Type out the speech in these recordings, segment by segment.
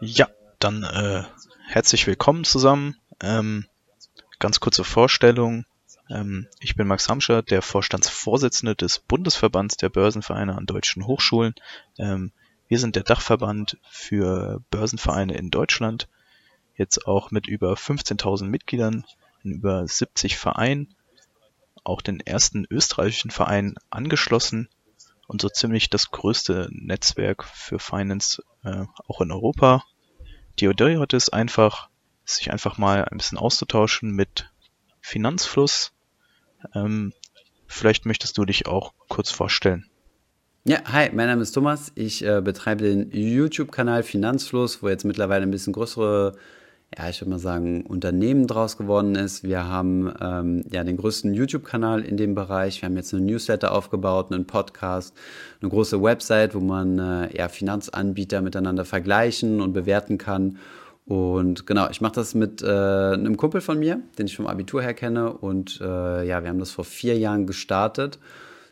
Ja, dann äh, herzlich willkommen zusammen. Ähm, ganz kurze Vorstellung. Ähm, ich bin Max Hamscher, der Vorstandsvorsitzende des Bundesverbands der Börsenvereine an deutschen Hochschulen. Ähm, wir sind der Dachverband für Börsenvereine in Deutschland, jetzt auch mit über 15.000 Mitgliedern in über 70 Vereinen, auch den ersten österreichischen Verein angeschlossen und so ziemlich das größte Netzwerk für Finance äh, auch in Europa. Die Idee heute ist einfach, sich einfach mal ein bisschen auszutauschen mit Finanzfluss. Ähm, vielleicht möchtest du dich auch kurz vorstellen. Ja, hi, mein Name ist Thomas. Ich äh, betreibe den YouTube-Kanal Finanzfluss, wo jetzt mittlerweile ein bisschen größere ja, ich würde mal sagen, Unternehmen draus geworden ist. Wir haben ähm, ja den größten YouTube-Kanal in dem Bereich. Wir haben jetzt einen Newsletter aufgebaut, einen Podcast, eine große Website, wo man äh, ja, Finanzanbieter miteinander vergleichen und bewerten kann. Und genau, ich mache das mit äh, einem Kumpel von mir, den ich vom Abitur her kenne. Und äh, ja, wir haben das vor vier Jahren gestartet.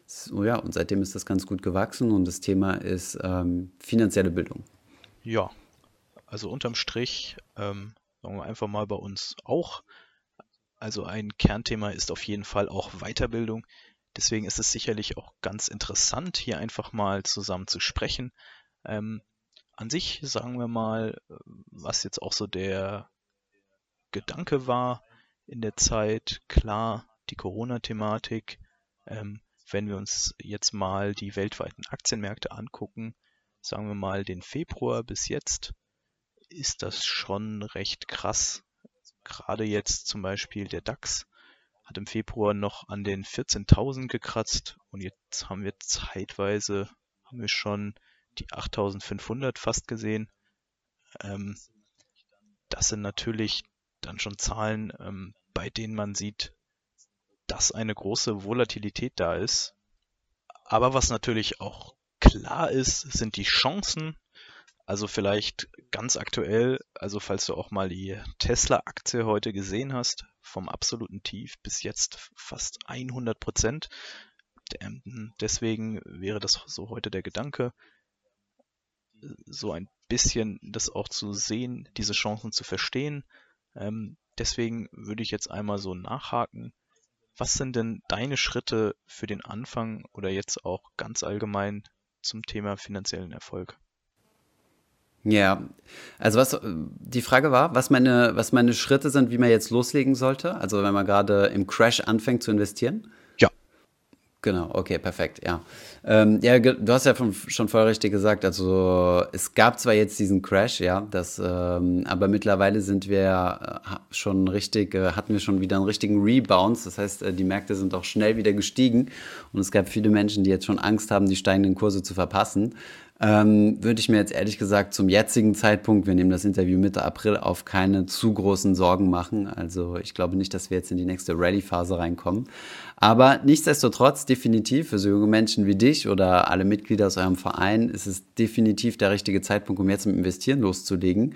So, ja, und seitdem ist das ganz gut gewachsen und das Thema ist ähm, finanzielle Bildung. Ja, also unterm Strich ähm, sagen wir einfach mal bei uns auch. Also ein Kernthema ist auf jeden Fall auch Weiterbildung. Deswegen ist es sicherlich auch ganz interessant, hier einfach mal zusammen zu sprechen. Ähm, an sich sagen wir mal, was jetzt auch so der Gedanke war in der Zeit. Klar, die Corona-Thematik. Ähm, wenn wir uns jetzt mal die weltweiten Aktienmärkte angucken, sagen wir mal den Februar bis jetzt, ist das schon recht krass. Gerade jetzt zum Beispiel der DAX hat im Februar noch an den 14.000 gekratzt und jetzt haben wir zeitweise haben wir schon die 8.500 fast gesehen. Ähm, das sind natürlich dann schon Zahlen, ähm, bei denen man sieht, dass eine große Volatilität da ist. Aber was natürlich auch klar ist, sind die Chancen also vielleicht ganz aktuell, also falls du auch mal die Tesla-Aktie heute gesehen hast, vom absoluten Tief bis jetzt fast 100 Prozent. Ähm, deswegen wäre das so heute der Gedanke, so ein bisschen das auch zu sehen, diese Chancen zu verstehen. Ähm, deswegen würde ich jetzt einmal so nachhaken. Was sind denn deine Schritte für den Anfang oder jetzt auch ganz allgemein zum Thema finanziellen Erfolg? Ja, also was die Frage war, was meine, was meine Schritte sind, wie man jetzt loslegen sollte. Also wenn man gerade im Crash anfängt zu investieren. Ja. Genau, okay, perfekt, ja. Ähm, ja, du hast ja schon voll richtig gesagt, also es gab zwar jetzt diesen Crash, ja, das, ähm, aber mittlerweile sind wir äh, schon richtig, äh, hatten wir schon wieder einen richtigen Rebound. Das heißt, äh, die Märkte sind auch schnell wieder gestiegen und es gab viele Menschen, die jetzt schon Angst haben, die steigenden Kurse zu verpassen ähm, würde ich mir jetzt ehrlich gesagt zum jetzigen Zeitpunkt, wir nehmen das Interview Mitte April, auf keine zu großen Sorgen machen. Also ich glaube nicht, dass wir jetzt in die nächste Ready-Phase reinkommen. Aber nichtsdestotrotz, definitiv für so junge Menschen wie dich oder alle Mitglieder aus eurem Verein ist es definitiv der richtige Zeitpunkt, um jetzt mit Investieren loszulegen.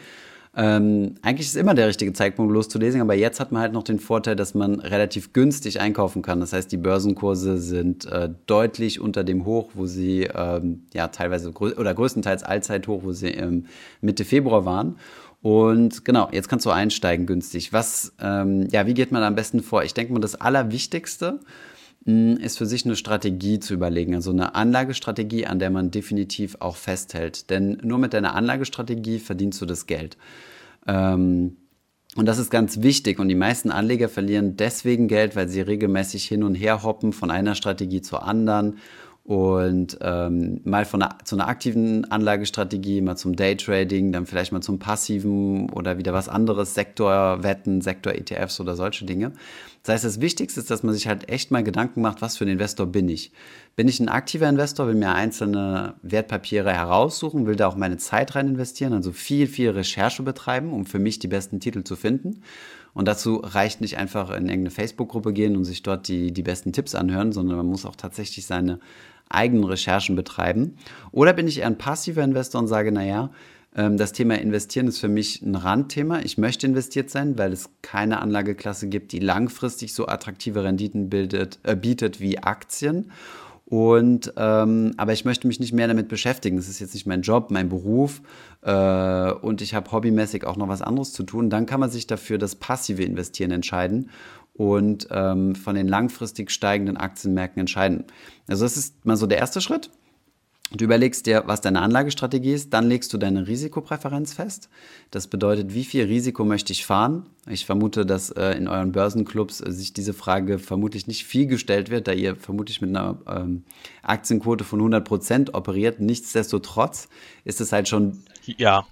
Ähm, eigentlich ist immer der richtige Zeitpunkt loszulesen, aber jetzt hat man halt noch den Vorteil, dass man relativ günstig einkaufen kann. Das heißt, die Börsenkurse sind äh, deutlich unter dem Hoch, wo sie ähm, ja teilweise grö oder größtenteils Allzeithoch, wo sie ähm, Mitte Februar waren. Und genau, jetzt kannst du einsteigen günstig. Was, ähm, ja, wie geht man am besten vor? Ich denke mal, das Allerwichtigste ist für sich eine Strategie zu überlegen, also eine Anlagestrategie, an der man definitiv auch festhält. Denn nur mit deiner Anlagestrategie verdienst du das Geld. Ähm, und das ist ganz wichtig. Und die meisten Anleger verlieren deswegen Geld, weil sie regelmäßig hin und her hoppen von einer Strategie zur anderen und ähm, mal von einer, zu einer aktiven Anlagestrategie, mal zum Daytrading, dann vielleicht mal zum passiven oder wieder was anderes, Sektorwetten, Sektor-ETFs oder solche Dinge. Das heißt, das Wichtigste ist, dass man sich halt echt mal Gedanken macht, was für ein Investor bin ich? Bin ich ein aktiver Investor, will mir einzelne Wertpapiere heraussuchen, will da auch meine Zeit rein investieren, also viel, viel Recherche betreiben, um für mich die besten Titel zu finden? Und dazu reicht nicht einfach in irgendeine Facebook-Gruppe gehen und sich dort die, die besten Tipps anhören, sondern man muss auch tatsächlich seine eigenen Recherchen betreiben? Oder bin ich eher ein passiver Investor und sage, naja, ähm, das Thema Investieren ist für mich ein Randthema. Ich möchte investiert sein, weil es keine Anlageklasse gibt, die langfristig so attraktive Renditen bildet, äh, bietet wie Aktien. Und ähm, aber ich möchte mich nicht mehr damit beschäftigen. Das ist jetzt nicht mein Job, mein Beruf äh, und ich habe hobbymäßig auch noch was anderes zu tun. Dann kann man sich dafür das passive Investieren entscheiden und ähm, von den langfristig steigenden Aktienmärkten entscheiden. Also das ist mal so der erste Schritt. Du überlegst dir, was deine Anlagestrategie ist, dann legst du deine Risikopräferenz fest. Das bedeutet, wie viel Risiko möchte ich fahren? Ich vermute, dass äh, in euren Börsenclubs äh, sich diese Frage vermutlich nicht viel gestellt wird, da ihr vermutlich mit einer ähm, Aktienquote von 100 Prozent operiert. Nichtsdestotrotz ist es halt schon... Ja,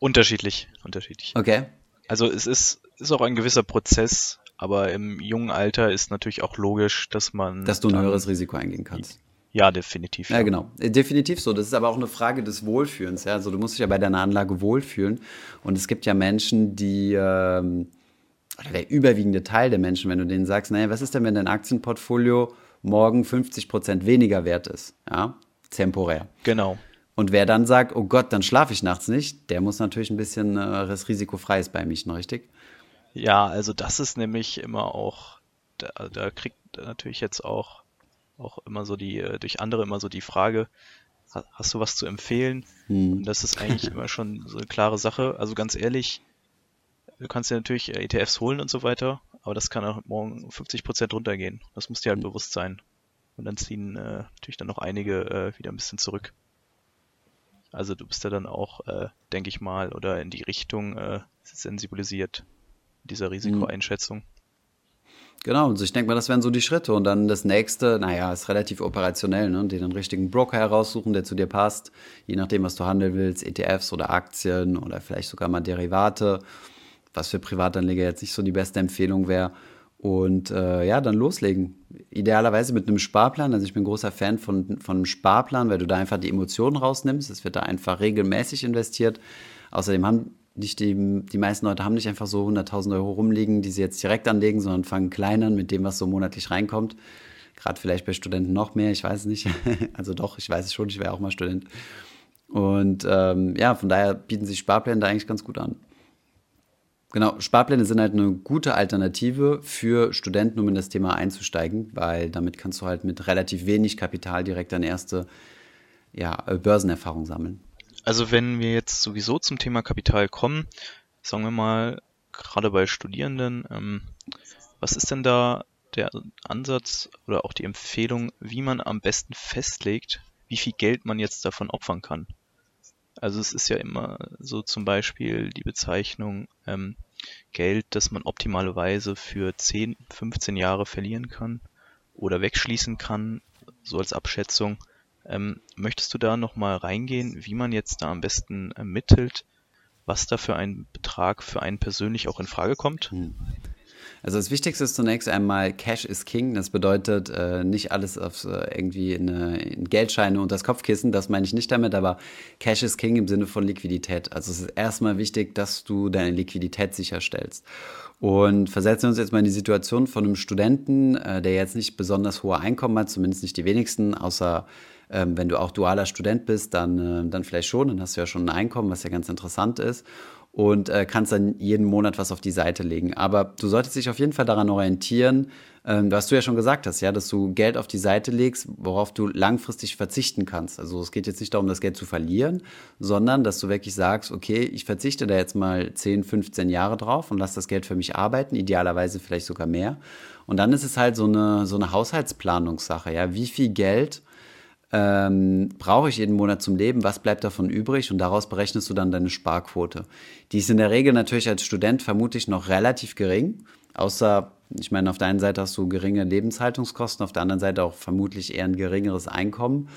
unterschiedlich, unterschiedlich. Okay. Also es ist, ist auch ein gewisser Prozess, aber im jungen Alter ist natürlich auch logisch, dass man... Dass du ein höheres Risiko eingehen kannst. Ja, definitiv. Ja, genau. Äh, definitiv so. Das ist aber auch eine Frage des Wohlfühlens. Ja? Also du musst dich ja bei deiner Anlage wohlfühlen. Und es gibt ja Menschen, die, ähm, oder der überwiegende Teil der Menschen, wenn du denen sagst, naja, was ist denn, wenn dein Aktienportfolio morgen 50 Prozent weniger wert ist? Ja, temporär. Genau. Und wer dann sagt, oh Gott, dann schlafe ich nachts nicht, der muss natürlich ein bisschen äh, risikofreies bei mischen, richtig? Ja, also das ist nämlich immer auch, da, da kriegt natürlich jetzt auch auch immer so die, äh, durch andere immer so die Frage, hast du was zu empfehlen? Hm. Und das ist eigentlich immer schon so eine klare Sache. Also ganz ehrlich, du kannst dir natürlich äh, ETFs holen und so weiter, aber das kann auch morgen 50 Prozent runtergehen. Das muss dir halt hm. bewusst sein. Und dann ziehen äh, natürlich dann noch einige äh, wieder ein bisschen zurück. Also du bist ja dann auch, äh, denke ich mal, oder in die Richtung äh, sensibilisiert dieser hm. Risikoeinschätzung. Genau, also ich denke mal, das wären so die Schritte. Und dann das nächste, naja, ist relativ operationell, ne? den richtigen Broker heraussuchen, der zu dir passt, je nachdem, was du handeln willst, ETFs oder Aktien oder vielleicht sogar mal Derivate, was für Privatanleger jetzt nicht so die beste Empfehlung wäre. Und äh, ja, dann loslegen. Idealerweise mit einem Sparplan. Also ich bin großer Fan von, von einem Sparplan, weil du da einfach die Emotionen rausnimmst. Es wird da einfach regelmäßig investiert. Außerdem haben nicht die, die meisten Leute haben nicht einfach so 100.000 Euro rumliegen, die sie jetzt direkt anlegen, sondern fangen klein an mit dem, was so monatlich reinkommt. Gerade vielleicht bei Studenten noch mehr, ich weiß nicht. also doch, ich weiß es schon, ich wäre auch mal Student. Und ähm, ja, von daher bieten sich Sparpläne da eigentlich ganz gut an. Genau, Sparpläne sind halt eine gute Alternative für Studenten, um in das Thema einzusteigen, weil damit kannst du halt mit relativ wenig Kapital direkt deine erste ja, Börsenerfahrung sammeln. Also wenn wir jetzt sowieso zum Thema Kapital kommen, sagen wir mal, gerade bei Studierenden, ähm, was ist denn da der Ansatz oder auch die Empfehlung, wie man am besten festlegt, wie viel Geld man jetzt davon opfern kann? Also es ist ja immer so zum Beispiel die Bezeichnung ähm, Geld, das man optimalerweise für 10, 15 Jahre verlieren kann oder wegschließen kann, so als Abschätzung. Ähm, möchtest du da nochmal reingehen, wie man jetzt da am besten ermittelt, was da für ein Betrag für einen persönlich auch in Frage kommt? Hm. Also das Wichtigste ist zunächst einmal Cash is King. Das bedeutet äh, nicht alles auf äh, irgendwie in, in, Geldscheine und das Kopfkissen. Das meine ich nicht damit, aber Cash is King im Sinne von Liquidität. Also es ist erstmal wichtig, dass du deine Liquidität sicherstellst. Und versetzen wir uns jetzt mal in die Situation von einem Studenten, äh, der jetzt nicht besonders hohe Einkommen hat, zumindest nicht die wenigsten, außer ähm, wenn du auch dualer Student bist, dann, äh, dann vielleicht schon, dann hast du ja schon ein Einkommen, was ja ganz interessant ist und äh, kannst dann jeden Monat was auf die Seite legen. Aber du solltest dich auf jeden Fall daran orientieren, ähm, was du ja schon gesagt hast, ja, dass du Geld auf die Seite legst, worauf du langfristig verzichten kannst. Also es geht jetzt nicht darum, das Geld zu verlieren, sondern dass du wirklich sagst, okay, ich verzichte da jetzt mal 10, 15 Jahre drauf und lass das Geld für mich arbeiten, idealerweise vielleicht sogar mehr. Und dann ist es halt so eine, so eine Haushaltsplanungssache, ja, wie viel Geld ähm, brauche ich jeden Monat zum Leben, was bleibt davon übrig und daraus berechnest du dann deine Sparquote. Die ist in der Regel natürlich als Student vermutlich noch relativ gering, außer, ich meine, auf der einen Seite hast du geringe Lebenshaltungskosten, auf der anderen Seite auch vermutlich eher ein geringeres Einkommen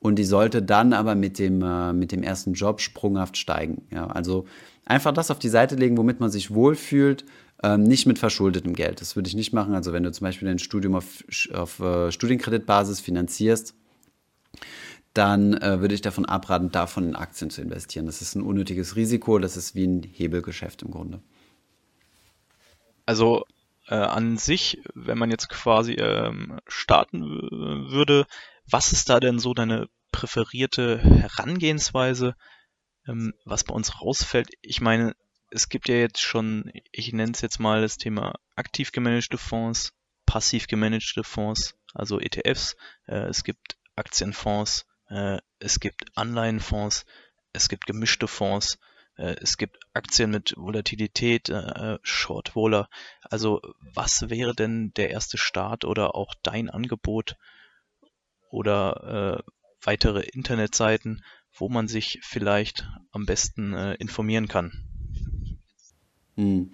und die sollte dann aber mit dem, äh, mit dem ersten Job sprunghaft steigen. Ja, also einfach das auf die Seite legen, womit man sich wohlfühlt, ähm, nicht mit verschuldetem Geld. Das würde ich nicht machen. Also wenn du zum Beispiel dein Studium auf, auf äh, Studienkreditbasis finanzierst, dann äh, würde ich davon abraten, davon in Aktien zu investieren. Das ist ein unnötiges Risiko, das ist wie ein Hebelgeschäft im Grunde. Also äh, an sich, wenn man jetzt quasi ähm, starten würde, was ist da denn so deine präferierte Herangehensweise, ähm, was bei uns rausfällt? Ich meine, es gibt ja jetzt schon, ich nenne es jetzt mal das Thema aktiv gemanagte Fonds, passiv gemanagte Fonds, also ETFs. Äh, es gibt Aktienfonds, es gibt Anleihenfonds, es gibt gemischte Fonds, äh, es gibt Aktien mit Volatilität, äh, Shortwohler. Also was wäre denn der erste Start oder auch dein Angebot oder äh, weitere Internetseiten, wo man sich vielleicht am besten äh, informieren kann? Hm.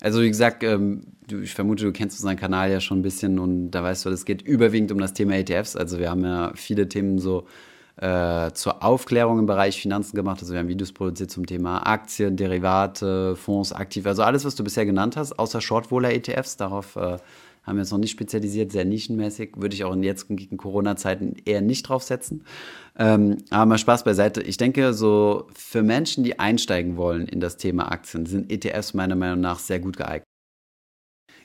Also wie gesagt, ähm, ich vermute, du kennst unseren Kanal ja schon ein bisschen und da weißt du, es geht überwiegend um das Thema ETFs. Also wir haben ja viele Themen so äh, zur Aufklärung im Bereich Finanzen gemacht. Also wir haben Videos produziert zum Thema Aktien, Derivate, Fonds, aktiv. Also alles, was du bisher genannt hast, außer Shortwohler-ETFs. Darauf äh, haben wir uns noch nicht spezialisiert, sehr nischenmäßig. Würde ich auch in jetzt in Corona-Zeiten eher nicht draufsetzen. Ähm, aber mal Spaß beiseite. Ich denke, so für Menschen, die einsteigen wollen in das Thema Aktien, sind ETFs meiner Meinung nach sehr gut geeignet.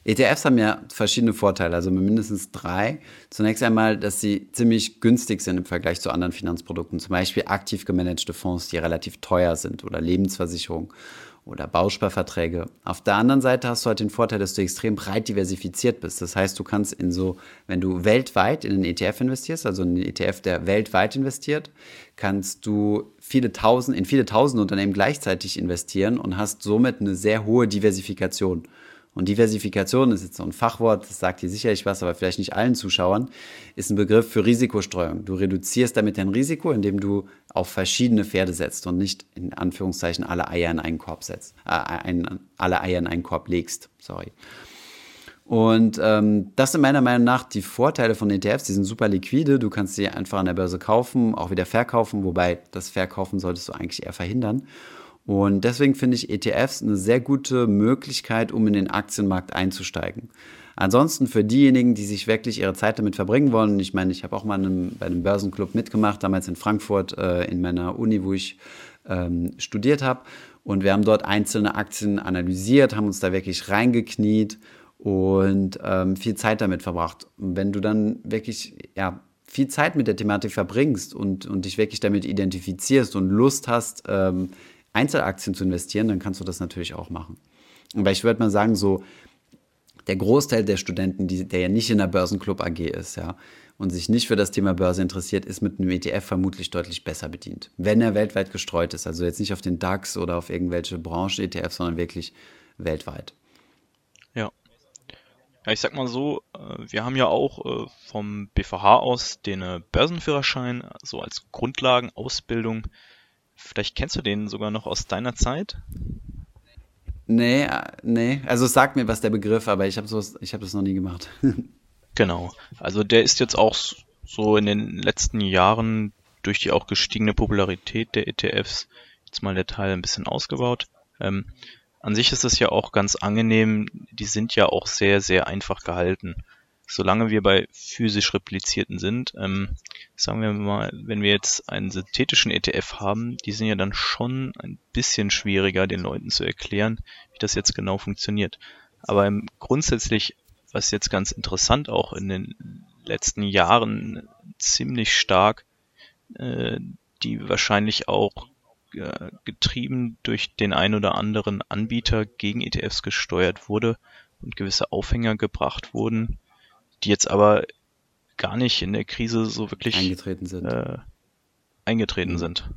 ETFs haben ja verschiedene Vorteile, also mindestens drei. Zunächst einmal, dass sie ziemlich günstig sind im Vergleich zu anderen Finanzprodukten, zum Beispiel aktiv gemanagte Fonds, die relativ teuer sind oder Lebensversicherungen oder Bausparverträge. Auf der anderen Seite hast du halt den Vorteil, dass du extrem breit diversifiziert bist. Das heißt, du kannst in so, wenn du weltweit in einen ETF investierst, also in einen ETF, der weltweit investiert, kannst du viele tausend, in viele tausend Unternehmen gleichzeitig investieren und hast somit eine sehr hohe Diversifikation. Und Diversifikation ist jetzt so ein Fachwort, das sagt dir sicherlich was, aber vielleicht nicht allen Zuschauern, ist ein Begriff für Risikostreuung. Du reduzierst damit dein Risiko, indem du auf verschiedene Pferde setzt und nicht in Anführungszeichen alle Eier in einen Korb setzt, äh, ein, alle Eier in einen Korb legst. Sorry. Und ähm, das sind meiner Meinung nach die Vorteile von ETFs. Die sind super liquide. Du kannst sie einfach an der Börse kaufen, auch wieder verkaufen, wobei das Verkaufen solltest du eigentlich eher verhindern. Und deswegen finde ich ETFs eine sehr gute Möglichkeit, um in den Aktienmarkt einzusteigen. Ansonsten für diejenigen, die sich wirklich ihre Zeit damit verbringen wollen, ich meine, ich habe auch mal einem, bei einem Börsenclub mitgemacht, damals in Frankfurt äh, in meiner Uni, wo ich ähm, studiert habe. Und wir haben dort einzelne Aktien analysiert, haben uns da wirklich reingekniet und ähm, viel Zeit damit verbracht. Und wenn du dann wirklich ja, viel Zeit mit der Thematik verbringst und, und dich wirklich damit identifizierst und Lust hast, ähm, Einzelaktien zu investieren, dann kannst du das natürlich auch machen. Aber ich würde mal sagen, so der Großteil der Studenten, die, der ja nicht in der Börsenclub AG ist, ja, und sich nicht für das Thema Börse interessiert, ist mit einem ETF vermutlich deutlich besser bedient. Wenn er weltweit gestreut ist, also jetzt nicht auf den DAX oder auf irgendwelche Branchen-ETFs, sondern wirklich weltweit. Ja. Ja, ich sag mal so, äh, wir haben ja auch äh, vom BVH aus den äh, Börsenführerschein so als Grundlagenausbildung Vielleicht kennst du den sogar noch aus deiner Zeit? Nee, nee. Also sag mir was der Begriff, aber ich habe hab das noch nie gemacht. genau. Also der ist jetzt auch so in den letzten Jahren durch die auch gestiegene Popularität der ETFs jetzt mal der Teil ein bisschen ausgebaut. Ähm, an sich ist es ja auch ganz angenehm. Die sind ja auch sehr, sehr einfach gehalten solange wir bei physisch replizierten sind, ähm, sagen wir mal, wenn wir jetzt einen synthetischen ETF haben, die sind ja dann schon ein bisschen schwieriger, den Leuten zu erklären, wie das jetzt genau funktioniert. Aber grundsätzlich, was jetzt ganz interessant auch in den letzten Jahren ziemlich stark, äh, die wahrscheinlich auch äh, getrieben durch den ein oder anderen Anbieter gegen ETFs gesteuert wurde und gewisse Aufhänger gebracht wurden, die jetzt aber gar nicht in der Krise so wirklich eingetreten sind. Äh, eingetreten mhm. sind.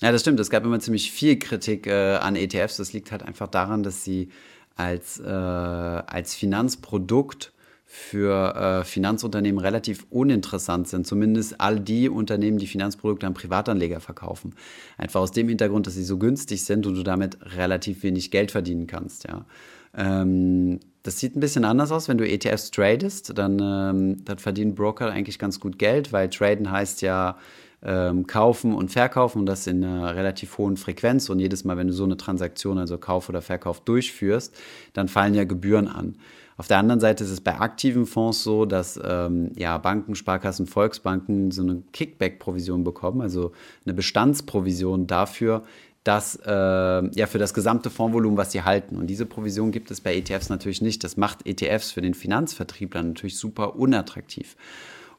Ja, das stimmt. Es gab immer ziemlich viel Kritik äh, an ETFs. Das liegt halt einfach daran, dass sie als, äh, als Finanzprodukt für äh, Finanzunternehmen relativ uninteressant sind. Zumindest all die Unternehmen, die Finanzprodukte an Privatanleger verkaufen. Einfach aus dem Hintergrund, dass sie so günstig sind und du damit relativ wenig Geld verdienen kannst. Ja. Ähm, das sieht ein bisschen anders aus, wenn du ETFs tradest, dann, ähm, dann verdienen Broker eigentlich ganz gut Geld, weil traden heißt ja ähm, kaufen und verkaufen und das in einer relativ hohen Frequenz. Und jedes Mal, wenn du so eine Transaktion, also Kauf oder Verkauf durchführst, dann fallen ja Gebühren an. Auf der anderen Seite ist es bei aktiven Fonds so, dass ähm, ja, Banken, Sparkassen, Volksbanken so eine Kickback-Provision bekommen, also eine Bestandsprovision dafür, das äh, ja für das gesamte Fondsvolumen, was sie halten. Und diese Provision gibt es bei ETFs natürlich nicht. Das macht ETFs für den Finanzvertriebler natürlich super unattraktiv.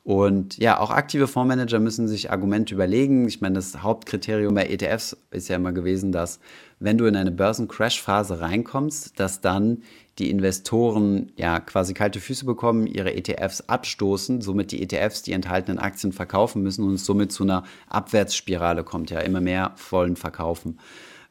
Und ja, auch aktive Fondsmanager müssen sich Argumente überlegen. Ich meine, das Hauptkriterium bei ETFs ist ja immer gewesen, dass wenn du in eine Börsencrash-Phase reinkommst, dass dann die Investoren ja quasi kalte Füße bekommen, ihre ETFs abstoßen, somit die ETFs die enthaltenen Aktien verkaufen müssen und es somit zu einer Abwärtsspirale kommt, ja, immer mehr vollen verkaufen.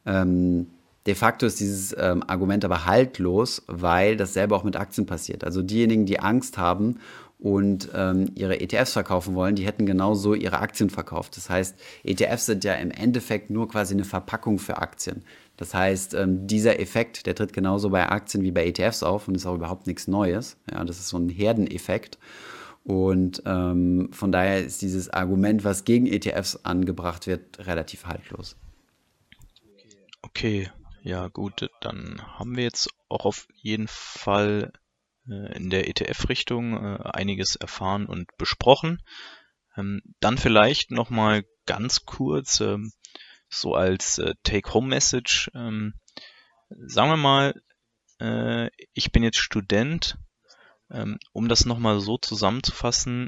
Ähm, de facto ist dieses ähm, Argument aber haltlos, weil dasselbe auch mit Aktien passiert. Also diejenigen, die Angst haben und ähm, ihre ETFs verkaufen wollen, die hätten genauso ihre Aktien verkauft. Das heißt, ETFs sind ja im Endeffekt nur quasi eine Verpackung für Aktien. Das heißt, ähm, dieser Effekt, der tritt genauso bei Aktien wie bei ETFs auf und ist auch überhaupt nichts Neues. Ja, das ist so ein Herdeneffekt. Und ähm, von daher ist dieses Argument, was gegen ETFs angebracht wird, relativ haltlos. Okay, ja gut, dann haben wir jetzt auch auf jeden Fall in der ETF-Richtung äh, einiges erfahren und besprochen. Ähm, dann vielleicht nochmal ganz kurz ähm, so als äh, Take-Home-Message. Ähm, sagen wir mal, ich bin jetzt Student. Um das nochmal so zusammenzufassen,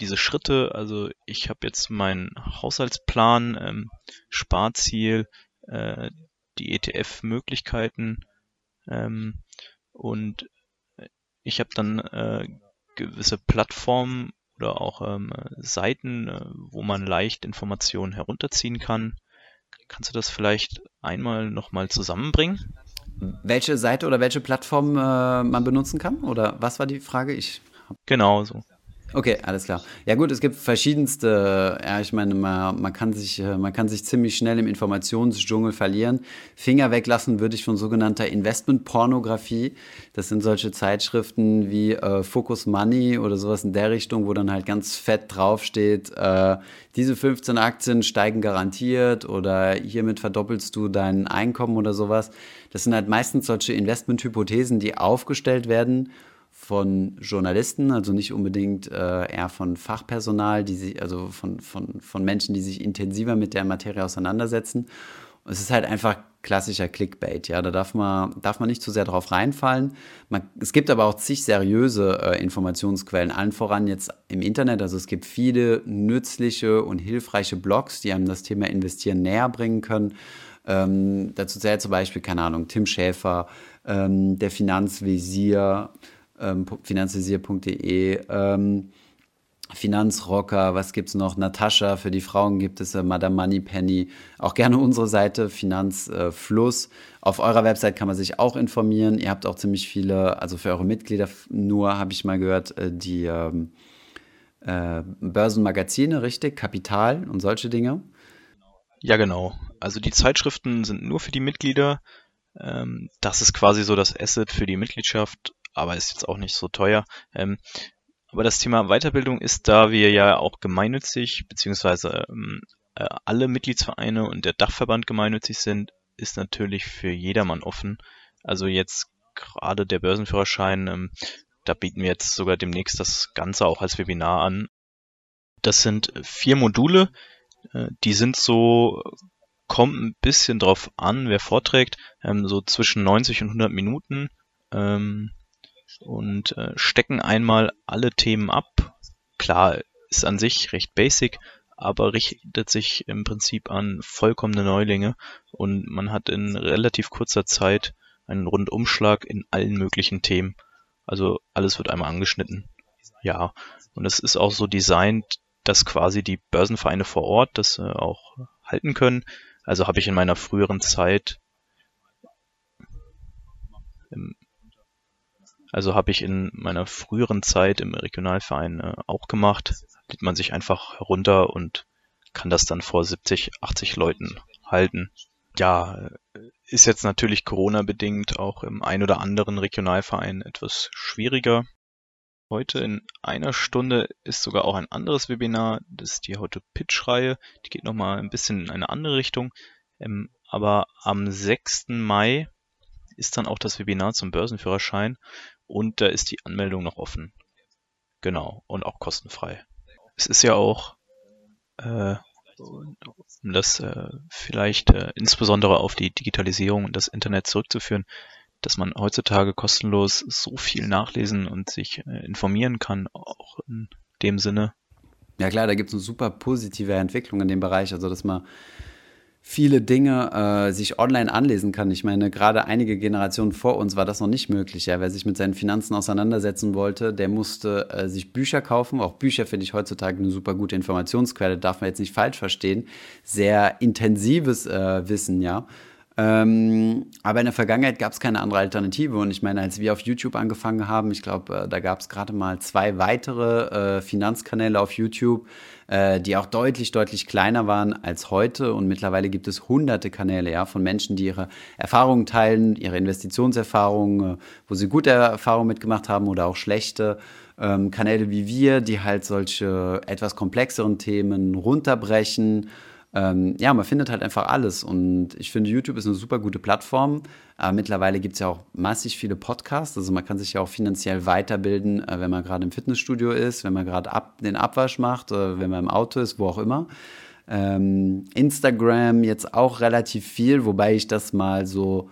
diese Schritte, also ich habe jetzt meinen Haushaltsplan, Sparziel, die ETF-Möglichkeiten und ich habe dann äh, gewisse Plattformen oder auch ähm, Seiten, äh, wo man leicht Informationen herunterziehen kann. Kannst du das vielleicht einmal nochmal zusammenbringen? Welche Seite oder welche Plattform äh, man benutzen kann? Oder was war die Frage? Ich genau so. Okay, alles klar. Ja gut, es gibt verschiedenste, ja, ich meine, man, man, kann sich, äh, man kann sich ziemlich schnell im Informationsdschungel verlieren. Finger weglassen würde ich von sogenannter Investmentpornografie. Das sind solche Zeitschriften wie äh, Focus Money oder sowas in der Richtung, wo dann halt ganz fett draufsteht, äh, diese 15 Aktien steigen garantiert oder hiermit verdoppelst du dein Einkommen oder sowas. Das sind halt meistens solche Investmenthypothesen, die aufgestellt werden von Journalisten, also nicht unbedingt äh, eher von Fachpersonal, die sich, also von, von, von Menschen, die sich intensiver mit der Materie auseinandersetzen. Und es ist halt einfach klassischer Clickbait, ja, da darf man, darf man nicht zu sehr drauf reinfallen. Man, es gibt aber auch zig seriöse äh, Informationsquellen, allen voran jetzt im Internet. Also es gibt viele nützliche und hilfreiche Blogs, die einem das Thema Investieren näher bringen können. Ähm, dazu zählt zum Beispiel, keine Ahnung, Tim Schäfer, ähm, der Finanzvisier, ähm, finanzvisier.de, ähm, Finanzrocker, was gibt es noch? Natascha, für die Frauen gibt es äh, Madame Moneypenny. Auch gerne unsere Seite, Finanzfluss. Äh, Auf eurer Website kann man sich auch informieren. Ihr habt auch ziemlich viele, also für eure Mitglieder nur, habe ich mal gehört, äh, die ähm, äh, Börsenmagazine, richtig? Kapital und solche Dinge. Ja, genau. Also die Zeitschriften sind nur für die Mitglieder. Ähm, das ist quasi so das Asset für die Mitgliedschaft aber ist jetzt auch nicht so teuer. Ähm, aber das Thema Weiterbildung ist, da wir ja auch gemeinnützig, beziehungsweise ähm, äh, alle Mitgliedsvereine und der Dachverband gemeinnützig sind, ist natürlich für jedermann offen. Also jetzt gerade der Börsenführerschein, ähm, da bieten wir jetzt sogar demnächst das Ganze auch als Webinar an. Das sind vier Module, äh, die sind so, kommt ein bisschen drauf an, wer vorträgt, ähm, so zwischen 90 und 100 Minuten. Ähm, und äh, stecken einmal alle Themen ab. Klar, ist an sich recht basic, aber richtet sich im Prinzip an vollkommene Neulinge und man hat in relativ kurzer Zeit einen Rundumschlag in allen möglichen Themen. Also alles wird einmal angeschnitten. Ja, und es ist auch so designt, dass quasi die Börsenvereine vor Ort das äh, auch halten können. Also habe ich in meiner früheren Zeit also habe ich in meiner früheren Zeit im Regionalverein äh, auch gemacht. Lädt man sich einfach herunter und kann das dann vor 70, 80 Leuten halten. Ja, äh, ist jetzt natürlich Corona-bedingt auch im ein oder anderen Regionalverein etwas schwieriger. Heute in einer Stunde ist sogar auch ein anderes Webinar, das ist die heute Pitch-Reihe. Die geht nochmal ein bisschen in eine andere Richtung. Ähm, aber am 6. Mai ist dann auch das Webinar zum Börsenführerschein und da ist die Anmeldung noch offen. Genau, und auch kostenfrei. Es ist ja auch, äh, um das äh, vielleicht äh, insbesondere auf die Digitalisierung und das Internet zurückzuführen, dass man heutzutage kostenlos so viel nachlesen und sich äh, informieren kann, auch in dem Sinne. Ja klar, da gibt es eine super positive Entwicklung in dem Bereich, also dass man viele Dinge äh, sich online anlesen kann. Ich meine, gerade einige Generationen vor uns war das noch nicht möglich. Ja? Wer sich mit seinen Finanzen auseinandersetzen wollte, der musste äh, sich Bücher kaufen. Auch Bücher finde ich heutzutage eine super gute Informationsquelle, darf man jetzt nicht falsch verstehen. Sehr intensives äh, Wissen, ja. Ähm, aber in der Vergangenheit gab es keine andere Alternative. Und ich meine, als wir auf YouTube angefangen haben, ich glaube, äh, da gab es gerade mal zwei weitere äh, Finanzkanäle auf YouTube, äh, die auch deutlich, deutlich kleiner waren als heute. Und mittlerweile gibt es hunderte Kanäle ja, von Menschen, die ihre Erfahrungen teilen, ihre Investitionserfahrungen, äh, wo sie gute Erfahrungen mitgemacht haben oder auch schlechte. Ähm, Kanäle wie wir, die halt solche etwas komplexeren Themen runterbrechen ähm, ja, man findet halt einfach alles. Und ich finde, YouTube ist eine super gute Plattform. Aber mittlerweile gibt es ja auch massig viele Podcasts. Also man kann sich ja auch finanziell weiterbilden, äh, wenn man gerade im Fitnessstudio ist, wenn man gerade ab, den Abwasch macht, äh, wenn man im Auto ist, wo auch immer. Ähm, Instagram jetzt auch relativ viel, wobei ich das mal so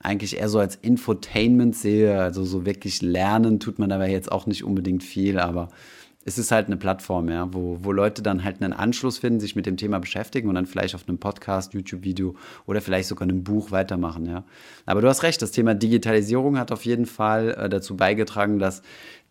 eigentlich eher so als Infotainment sehe. Also so wirklich lernen tut man dabei jetzt auch nicht unbedingt viel, aber es ist halt eine Plattform, ja, wo, wo Leute dann halt einen Anschluss finden, sich mit dem Thema beschäftigen und dann vielleicht auf einem Podcast, YouTube-Video oder vielleicht sogar einem Buch weitermachen, ja. Aber du hast recht, das Thema Digitalisierung hat auf jeden Fall äh, dazu beigetragen, dass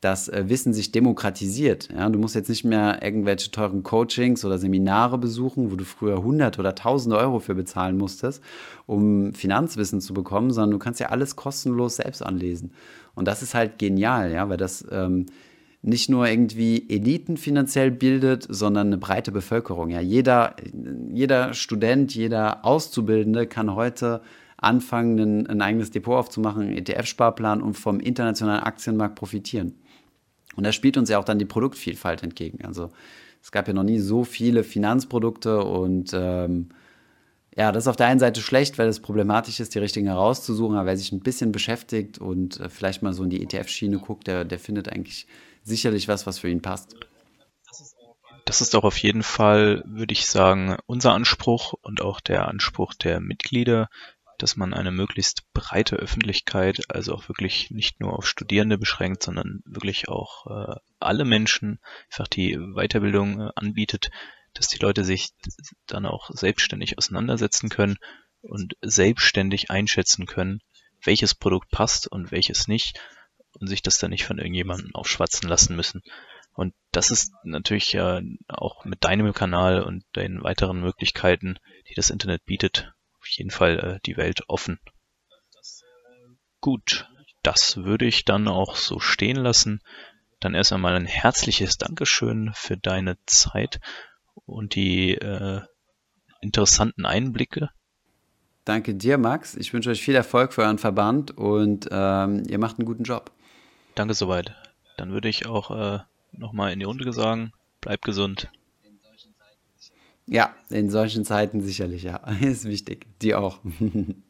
das äh, Wissen sich demokratisiert. Ja? Du musst jetzt nicht mehr irgendwelche teuren Coachings oder Seminare besuchen, wo du früher hundert oder tausende Euro für bezahlen musstest, um Finanzwissen zu bekommen, sondern du kannst ja alles kostenlos selbst anlesen. Und das ist halt genial, ja, weil das ähm, nicht nur irgendwie Eliten finanziell bildet, sondern eine breite Bevölkerung. Ja, jeder, jeder Student, jeder Auszubildende kann heute anfangen, ein, ein eigenes Depot aufzumachen, einen ETF-Sparplan und vom internationalen Aktienmarkt profitieren. Und da spielt uns ja auch dann die Produktvielfalt entgegen. Also es gab ja noch nie so viele Finanzprodukte und ähm, ja, das ist auf der einen Seite schlecht, weil es problematisch ist, die richtigen herauszusuchen, aber wer sich ein bisschen beschäftigt und äh, vielleicht mal so in die ETF-Schiene guckt, der, der findet eigentlich sicherlich was, was für ihn passt. Das ist auch auf jeden Fall, würde ich sagen, unser Anspruch und auch der Anspruch der Mitglieder, dass man eine möglichst breite Öffentlichkeit, also auch wirklich nicht nur auf Studierende beschränkt, sondern wirklich auch äh, alle Menschen einfach die Weiterbildung äh, anbietet, dass die Leute sich dann auch selbstständig auseinandersetzen können und selbstständig einschätzen können, welches Produkt passt und welches nicht und sich das dann nicht von irgendjemandem aufschwatzen lassen müssen. Und das ist natürlich ja auch mit deinem Kanal und den weiteren Möglichkeiten, die das Internet bietet, auf jeden Fall äh, die Welt offen. Gut, das würde ich dann auch so stehen lassen. Dann erst einmal ein herzliches Dankeschön für deine Zeit und die äh, interessanten Einblicke. Danke dir, Max. Ich wünsche euch viel Erfolg für euren Verband und ähm, ihr macht einen guten Job. Danke soweit. Dann würde ich auch äh, nochmal in die Runde sagen, bleib gesund. Ja, in solchen Zeiten sicherlich, ja. Ist wichtig. Die auch.